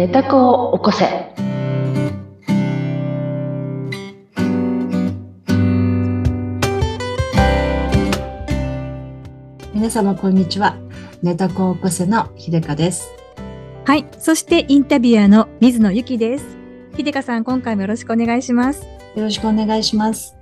寝た子を起こせ。皆様こんにちは。ネタコを起こせの秀香です。はい。そしてインタビュアーの水野ゆきです。秀香さん、今回もよろしくお願いします。よろしくお願いします。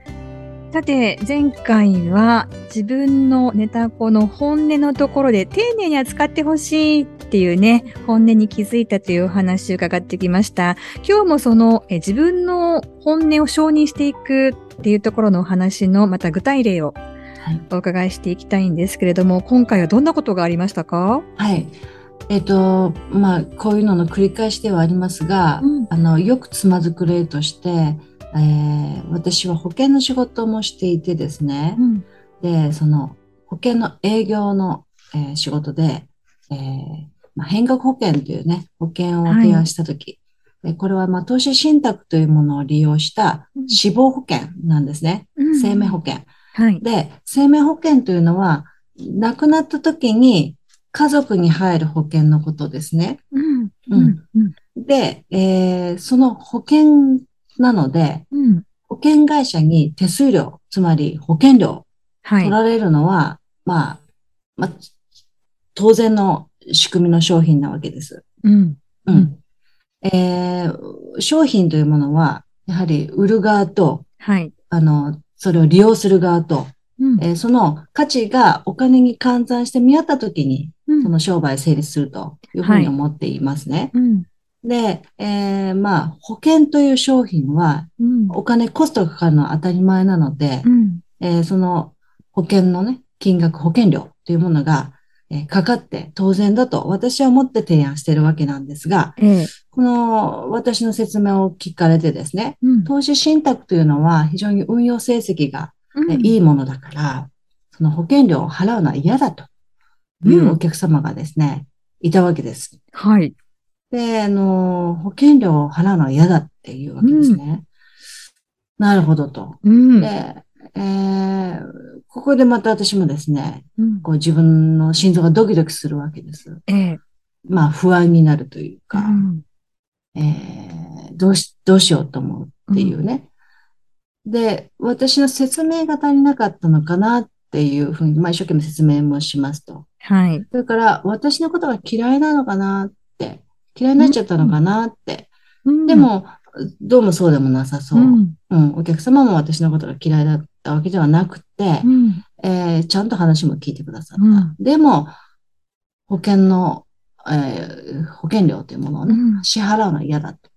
さて、前回は自分のネタ子の本音のところで丁寧に扱ってほしいっていうね、本音に気づいたというお話を伺ってきました。今日もそのえ自分の本音を承認していくっていうところのお話のまた具体例をはい。お伺いしていきたいんですけれども、今回はどんなことがありましたか？はい。えっ、と、まあ、こういうのの繰り返しではありますが、うんあの、よくつまずく例として、えー私は保険の仕事もしていてですね、ん。で、その保険の営業の、えー仕事で、えーまあ、変額保険というね、保険を提案したとき、でこれはまあ投資信託というものを利用したうん死亡保険なんですね。うん生命保険。はい。で、生命保険というのは、亡くなった時に家族に入る保険のことですね。うん。うんうん。で、えーその保険なので、うん。保険会社に手数料、つまり保険料はい。取られるのは、まあ、まあ、当然の仕組みの商品なわけです。うん。う。ん。えー商品というものは、やはり売る側と、はい。あの、それを利用する側と、うんえーその価値がお金に換算して見合ったときに、うんその商売成立するというふうに思っていますね。うん。で、えーまあ、保険という商品は、うん。お金、コストがかかるのは当たり前なので、うん。えーその保険のね、金額、保険料というものが、えーかかって当然だと私は思って提案しているわけなんですが、ええ。この私の説明を聞かれてですね、うん。投資信託というのは非常に運用成績がうんえいいものだから、その保険料を払うのは嫌だというお客様がですね、いたわけです。はい。で、あの、保険料を払うのは嫌だっていうわけですね。なるほどと。うん。で、えーここでまた私もですね、うんこう自分の心臓がドキドキするわけです。ええ。まあ不安になるといううか、ん。えーどうし、どうしようと思うっていうね。で、私の説明が足りなかったのかなっていうふうに、まあ一生懸命説明もしますと。はい。それから私のことが嫌いなのかなって、嫌いになっちゃったのかなって。で、も、どうもそうでもなさそうう。ん。うん、お客様も私のことが嫌いだったわけではなくて、うん。えーちゃんと話も聞いてくださった。うんでも、保険の、えー保険料というものをね、うん支払うのは嫌だと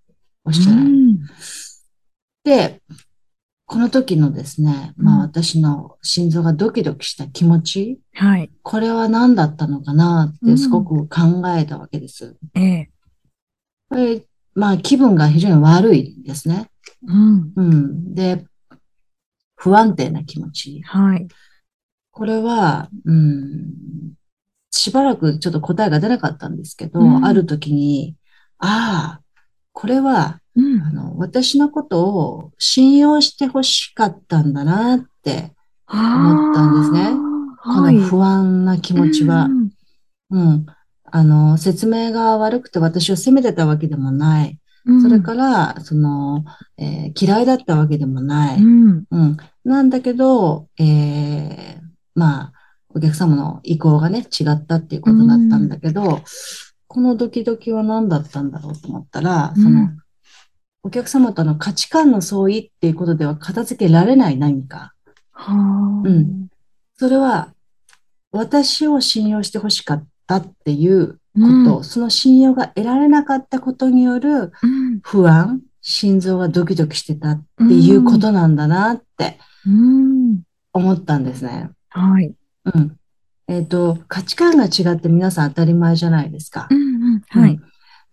おっしゃられる。うんで、この時のですね、まあうん私の心臓がドキドキした気持ち、はい。これは何だったのかなってすごく考えたわけです。ええ。これまあ気分が非常に悪いんですね。うん。うん。で、不安定な気持ち。はい。これは、うん、しばらくちょっと答えが出なかったんですけど、うんある時に、ああ、これは、うんあの、私のことを信用してほしかったんだなって、思ったんですねこはい。の不安な気持ちは。うんうん。あの、説明が悪くて私を責めてたわけでもない。それから、その、えー嫌いだったわけでもない。うん。うん。なんだけど、えーまあ、お客様の意向がね、違ったっていうことだったんだけど、このドキドキは何だったんだろうと思ったら、うんその、お客様との価値観の相違っていうことでは片付けられない何か。はあ。うんそれは、私を信用してほしかったっていうこと、うんその信用が得られなかったことによるうん。不安、心臓がドキドキしてたっていうことなんだなってうん。思ったんですね。はい。うん。えっと、価値観が違って皆さん当たり前じゃないですかう。んうん。はい。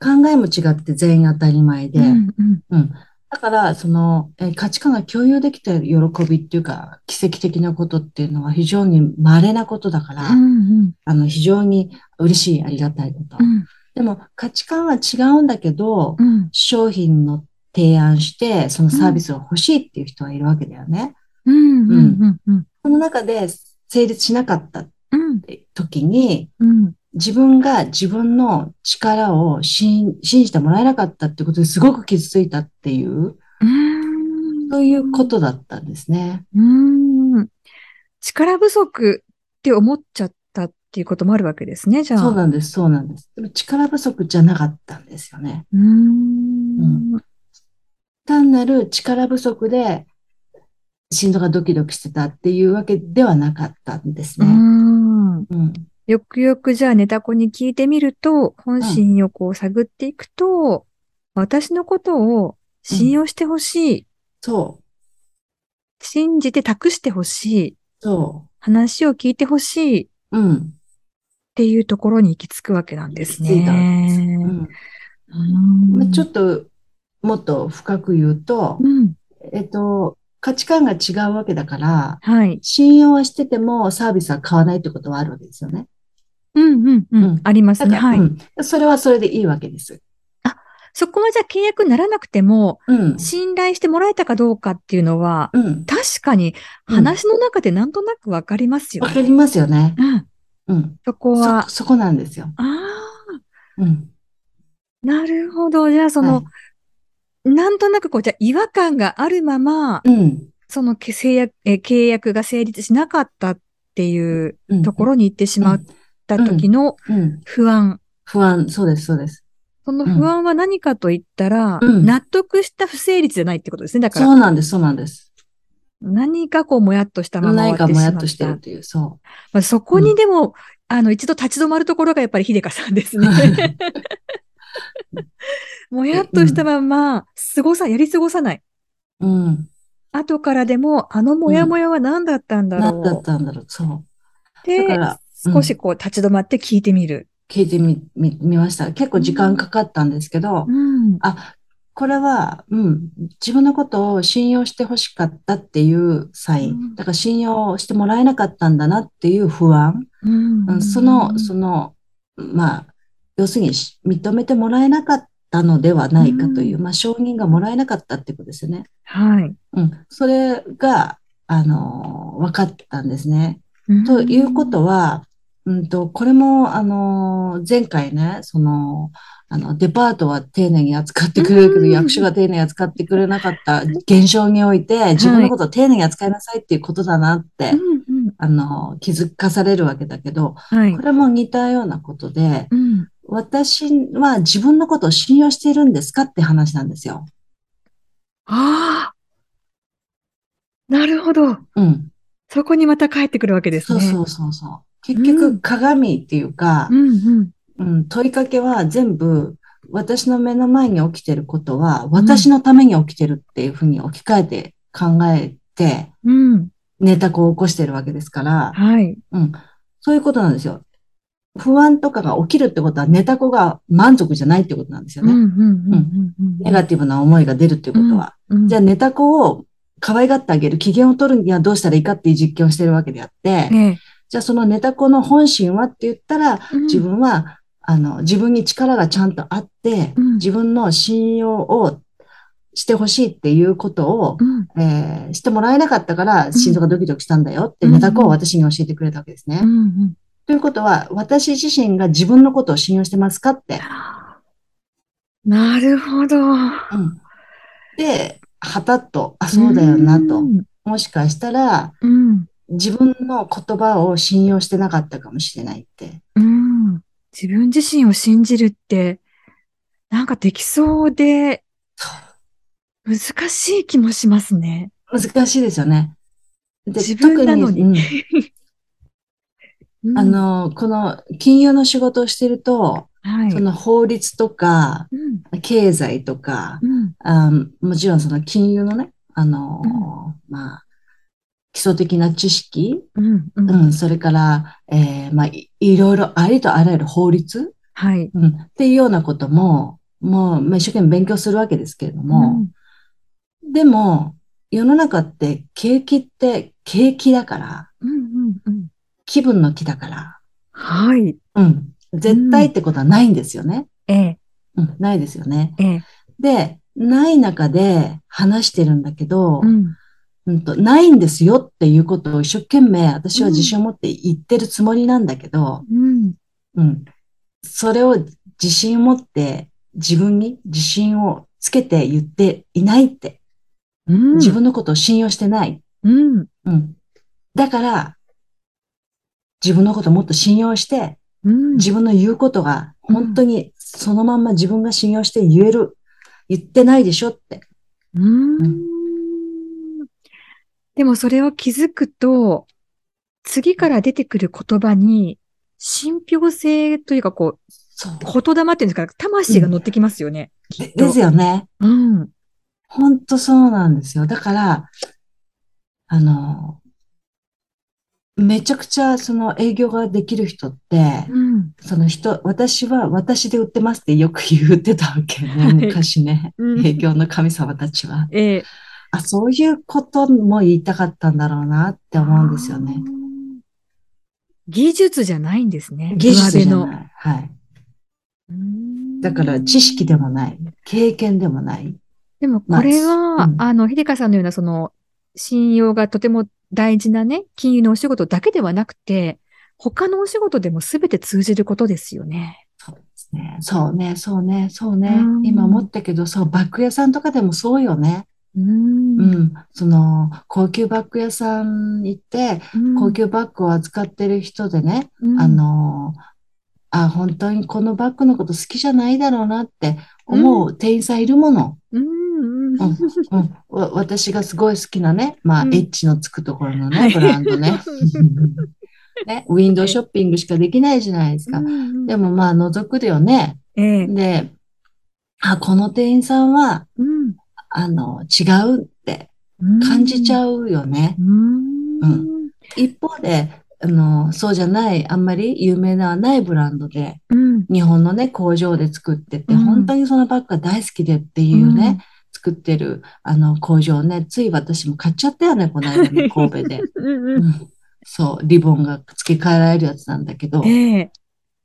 考えも違って全員当たり前で。うんうんうん。だから、その、えー価値観が共有できた喜びっていうか、奇跡的なことっていうのは非常に稀なことだから、うんあの、非常に嬉しい、ありがたいこと。うんでも、価値観は違うんだけど、うん商品の提案して、そのサービスを欲しいっていう人はいるわけだよね。うんうんうんうんその中で成立しなかったうん時に、うん自分が自分の力を信信じてもらえなかったってことですごく傷ついたっていう、うんそういうことだったんですね。うん。力不足って思っちゃったっていうこともあるわけですね、じゃあ。そうなんです、そうなんです。でも力不足じゃなかったんですよね。うーん。単なる力不足で心臓がドキドキしてたっていうわけではなかったんですうね。ん。うん。よくよくじゃあネタ子に聞いてみると、本心をこう探っていくと、私のことを信用してほしい、そう、信じて託してほしい、そ話を聞いてほしいっう。うん。ていうところに行き着くわけなんですね。うんうんまあちょっともっと深く言うと、うん。えっと、価値観が違うわけだから、はい。信用はしててもサービスは買わないってことはあるわけですよね。うんうんううんん。ありますね。はい。うん。それはそれでいいわけです。そこはじゃあ契約にならなくても、うん。信頼してもらえたかどうかっていうのは、うん。確かに話の中でなんとなくわかりますよね。わかりますよね。うん。うん。そこはそ、。そこなんですよ。ああ、うん。なるほど。じゃあその、なんとなくこう、じゃあ違和感があるまま、うん。そのけ制約え契約が成立しなかったっていううん。ところに行ってしまった時のうん。不安。不安、そうです、そうです。その不安は何かと言ったら、うん納得した不成立じゃないってことですね。だから、そうなんです、そうなんです。何かこう、もやっとしたまま終何かもやっ。としてるっていう、そまあ、そこにでも、あの、一度立ち止まるところがやっぱり秀香さんですう。ね。もやっとしたまま、過ごさ、やり過ごさない。うん。後からでも、あのもやもやは何だったんだろう。何だったんだろう、そう。だでか、ら、少しこう立ち止まって聞いてみる。聞いてみ、み、見ました。結構時間かかったんですけど、うん。あ、これは、うん、自分のことを信用してほしかったっていうサイうんン。だから信用してもらえなかったんだなっていう不安。うんうんその、その、まあ、要するにし認めてもらえなかったのではないかという、うまあ、承認がもらえなかったってことですよね。はい。うん。それが、あの、分かったんですね。うんということは、うんと、これも、あの、前回ね、その、あの、デパートは丁寧に扱ってくれるけど、うん役所が丁寧に扱ってくれなかった現象において、自分のことを丁寧に扱いなさいっていうことだなって、うんうんあの、気づかされるわけだけど、はいこ。れも似たようなことで、うん。私は自分のことを信用しているんですかって話なんですよ。ああ。なるほど。うん。そこにまた帰ってくるわけですね。そうそうそうそう。結う局、ん鏡っていうかう、んうん。うん、問いかけは全部、私の目の前に起きてることは、私のために起きてるっていうふうに置き換えて考えて、うん。ネタ子を起こしてるわけですから、はい。うん、そういうことなんですよ。不安とかが起きるってことは、ネタ子が満足じゃないってことなんですよね。うんうんうんうんうん。ネガティブな思いが出るっていうことは。うんじゃあ、ネタ子を可愛がってあげる、機嫌を取るにはどうしたらいいかっていう実験をしてるわけであって、ねじゃあそのネタ子の本心はって言ったら、うん自分は、あの、自分に力がちゃんとあって、うん自分の信用をしてほしいっていうことを、うんえーしてもらえなかったから、ん心臓がドキドキしたんだよって、うんネタ子を私に教えてくれたわけですね。ということは、私自身が自分のことを信用してますかって。なるほど。うんで、はたっと、あ、そうだよなと。うんもしかしたら、うん。自分の言葉を信用してなかったかもしれないって。うん。自分自身を信じるって、なんかできそうで、難しい気もしますね。難しいですよね。で自分なのに特うんうんあ、の、この金融の仕事をしてると、はい。その法律とか、うん。経済とか、うん。あもちろんその金融のね、あの、まあ、基礎的な知識、うん。う。うんん、それから、えーまあい、いろいろありとあらゆる法律、はい。うん、っていうようなことも、もう、まあ、一生懸命勉強するわけですけれども、でも、世の中って景気って景気だから、うん。気分の気だから、はい。うん。絶対ってことはないんですよね。ええ、うん、ないですよね。ええ。で、ない中で話してるんだけど、うん。うんと、ないんですよっていうことを一生懸命私は自信を持って言ってるつもりなんだけど、うん。うん。それを自信を持って、自分に自信をつけて言っていないって。うん。自分のことを信用してない。うん。うん。だから、自分のことをもっと信用して、うん。自分の言うことが本当にそのまんま自分が信用して言える。言ってないでしょって。うーんでもそれを気づくと、次から出てくる言葉に、信憑性というか、こう、そう。言霊っていうんですか、魂が乗ってきますよね。きっとでですよね。うん。本当そうなんですよ。だから、あの、めちゃくちゃその営業ができる人って、うん。その人、私は私で売ってますってよく言ってたわけね、はい昔ね。うん営業の神様たちは。ええあ、そういうことも言いたかったんだろうなって思うんですよね。。技術じゃないんですね。技術じゃない。はい。うんだから知識でもない。経験でもない。でもこれは、まあうんあの、秀香さんのようなその、信用がとても大事なね、金融のお仕事だけではなくて、他のお仕事でも全て通じることですよね。そうですね。そうね、そうね、そうねうん。今思ったけど、そう、バッグ屋さんとかでもそうよね。うんうん。その、高級バッグ屋さん行って、高級バッグを扱ってる人でね、うんあ、の、あ、本当にこのバッグのこと好きじゃないだろうなって思う店員さんいるもの。うん私がすごい好きなね、まあ、うんエッチのつくところのね、はいブランドね。ね、ウィンドウショッピングしかできないじゃないですか。うんでもまあ、覗くだよね。ええで、あ、この店員さんは、うんあの、違うって感じちうゃうよね。ん。うん一方で、あの、そうじゃない、あんまり有名なないブランドで、うん。日本のね、工場で作ってて、うん本当にそのバッグが大好きでっていうね、作ってる、あの、工場ね、つい私も買っちゃったよね、この間ね、神戸で。うんうん。うん。そう、リボンが付け替えられるやつなんだけど、ええ。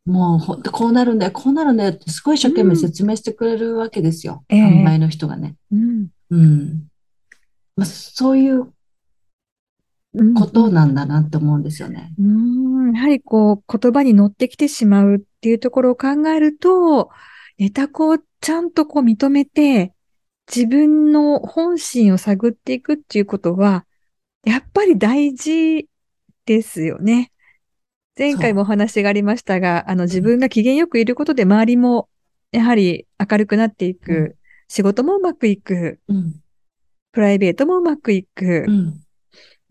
もうほんとこうなるんだよ、こうなるんだよってすごい一生懸命説明してくれるわけですよ。ええ。販売の人がね。うん。うん。まあ、そういううん。ことなんだなって思うんですよね。うん、やはりこう、言葉に乗ってきてしまうっていうところを考えると、ネタ子をちゃんとこう認めて、自分の本心を探っていくっていうことは、やっぱり大事ですよね。前回もお話がありましたが、あの自分が機嫌よくいることで周りもやはり明るくなっていく、うん仕事もうまくいく、うん。プライベートもうまくいくう。ん。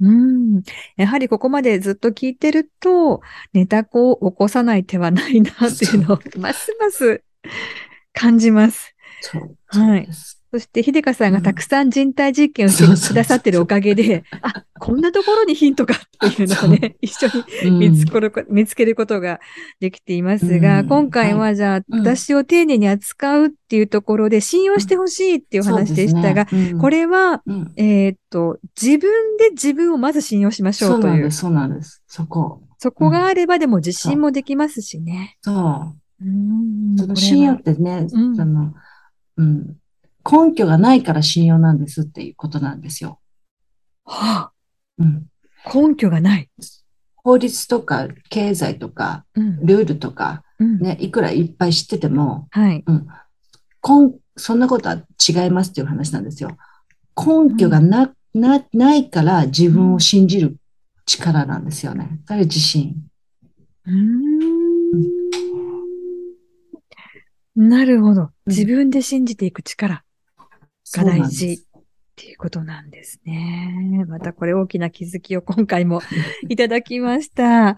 うん。やはりここまでずっと聞いてると、ネタ子を起こさない手はないなっていうのを、ますます感じます。そう。はいそして、秀香さんがたくさん人体実験をしてくださってるおかげで、あ、こんなところにヒントがっていうのをね、一緒にうん。見つけるこ見つけることができていますが、うん。今回はじゃあ、うん。私を丁寧に扱うっていうところで信用してほしいっていう話でしたが、ね。うん。これは、うん。えーっと、自分で自分をまず信用しましょという。そううなんで。す、そうなんです。そこ。そこがあればでも自信もできますしね。そう。うんその信用ってね、うん。その、うん、根拠がないから信用なんですっていうことなんですよ。はうん、あ、根拠がない。法律とか経済とかうんルールとか、うんね、いくらいっぱい知ってても、はい。根そんなことは違いますっていう話なんですよ。根拠がな、な、ないから自分を信じる力なんですよね。それ自信。うーんなるほど。自分で信じていく力が大事っていうことなんですね。またこれ大きな気づきを今回も いただきました。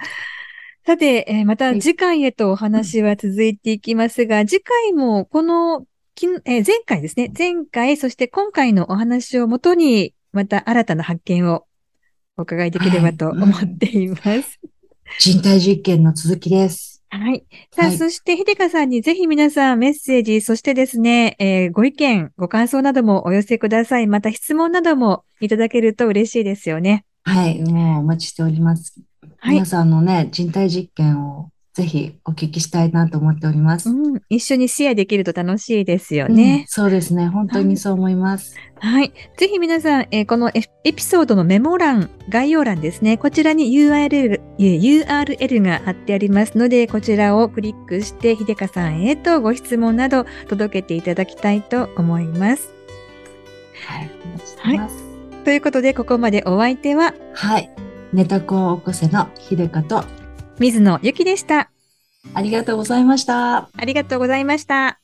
さて、えーまた次回へとお話は続いていきますが、次回もこの、きんえー前回ですね。前回、そして今回のお話をもとに、また新たな発見をお伺いできればと思っています。人体実験の続きです。はい。さあ、はいそして、秀香さんにぜひ皆さんメッセージ、そしてですね、えーご意見、ご感想などもお寄せください。また質問などもいただけると嬉しいですよね。はい、もうお待ちしております。はい皆。さんのね、人体実験をぜひお聞きしたいなと思っております。うん、一緒にシェアできると楽しいですようんね。そうですね。本当にそう思います。はい。ぜひ皆さん、えーこのエエピソードのメモ欄、概要欄ですね。こちらに URL、えー URL が貼ってありますので、こちらをクリックして、ひでかさんへとご質問など届けていただきたいと思います。はい。お待ちしてます。ということで、ここまでお相手は、はい。ネタコを起こせの秀香と、水野ゆきでした。ありがとうございました。ありがとうございました。